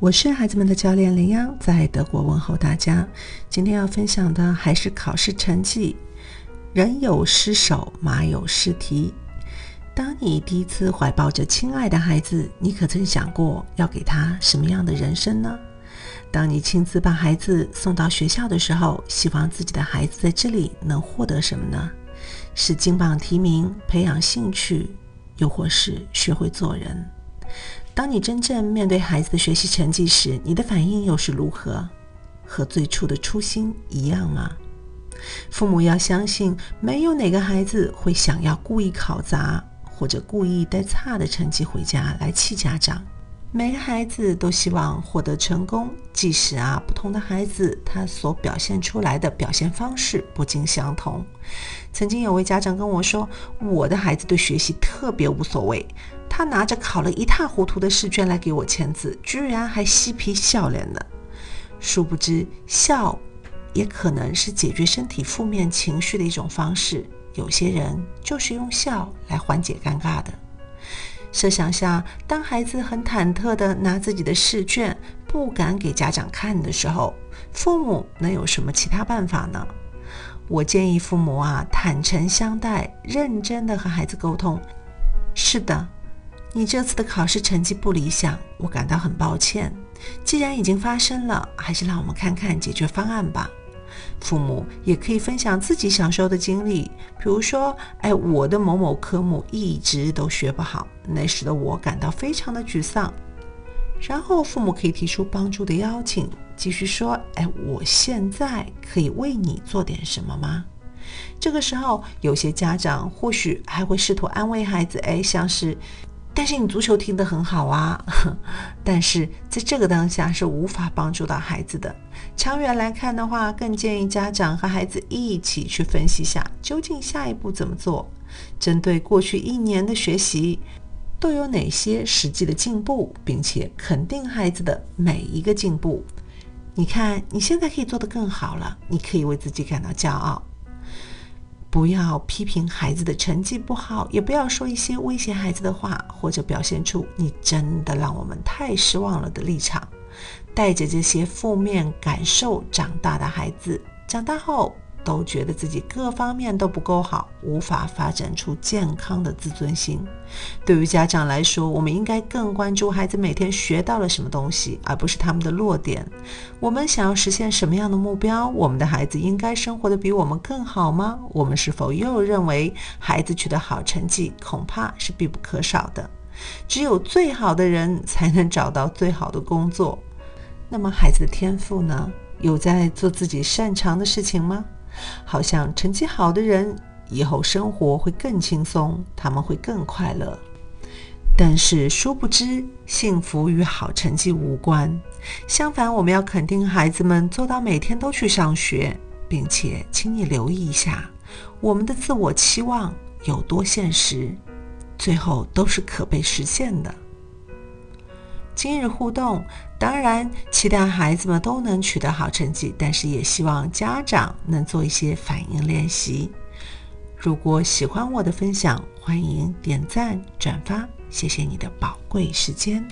我是孩子们的教练林央，在德国问候大家。今天要分享的还是考试成绩。人有失手，马有失蹄。当你第一次怀抱着亲爱的孩子，你可曾想过要给他什么样的人生呢？当你亲自把孩子送到学校的时候，希望自己的孩子在这里能获得什么呢？是金榜题名、培养兴趣，又或是学会做人？当你真正面对孩子的学习成绩时，你的反应又是如何？和最初的初心一样吗？父母要相信，没有哪个孩子会想要故意考砸，或者故意带差的成绩回家来气家长。每个孩子都希望获得成功，即使啊，不同的孩子他所表现出来的表现方式不尽相同。曾经有位家长跟我说：“我的孩子对学习特别无所谓。”他拿着考了一塌糊涂的试卷来给我签字，居然还嬉皮笑脸的。殊不知，笑也可能是解决身体负面情绪的一种方式。有些人就是用笑来缓解尴尬的。设想下，当孩子很忐忑地拿自己的试卷，不敢给家长看的时候，父母能有什么其他办法呢？我建议父母啊，坦诚相待，认真地和孩子沟通。是的。你这次的考试成绩不理想，我感到很抱歉。既然已经发生了，还是让我们看看解决方案吧。父母也可以分享自己小时候的经历，比如说，哎，我的某某科目一直都学不好，那时的我感到非常的沮丧。然后父母可以提出帮助的邀请，继续说，哎，我现在可以为你做点什么吗？这个时候，有些家长或许还会试图安慰孩子，哎，像是。但是你足球踢得很好啊，但是在这个当下是无法帮助到孩子的。长远来看的话，更建议家长和孩子一起去分析下，究竟下一步怎么做。针对过去一年的学习，都有哪些实际的进步，并且肯定孩子的每一个进步。你看，你现在可以做得更好了，你可以为自己感到骄傲。不要批评孩子的成绩不好，也不要说一些威胁孩子的话，或者表现出你真的让我们太失望了的立场。带着这些负面感受长大的孩子，长大后。都觉得自己各方面都不够好，无法发展出健康的自尊心。对于家长来说，我们应该更关注孩子每天学到了什么东西，而不是他们的弱点。我们想要实现什么样的目标？我们的孩子应该生活的比我们更好吗？我们是否又认为孩子取得好成绩恐怕是必不可少的？只有最好的人才能找到最好的工作。那么，孩子的天赋呢？有在做自己擅长的事情吗？好像成绩好的人以后生活会更轻松，他们会更快乐。但是殊不知，幸福与好成绩无关。相反，我们要肯定孩子们做到每天都去上学，并且，请你留意一下，我们的自我期望有多现实，最后都是可被实现的。今日互动，当然期待孩子们都能取得好成绩，但是也希望家长能做一些反应练习。如果喜欢我的分享，欢迎点赞转发，谢谢你的宝贵时间。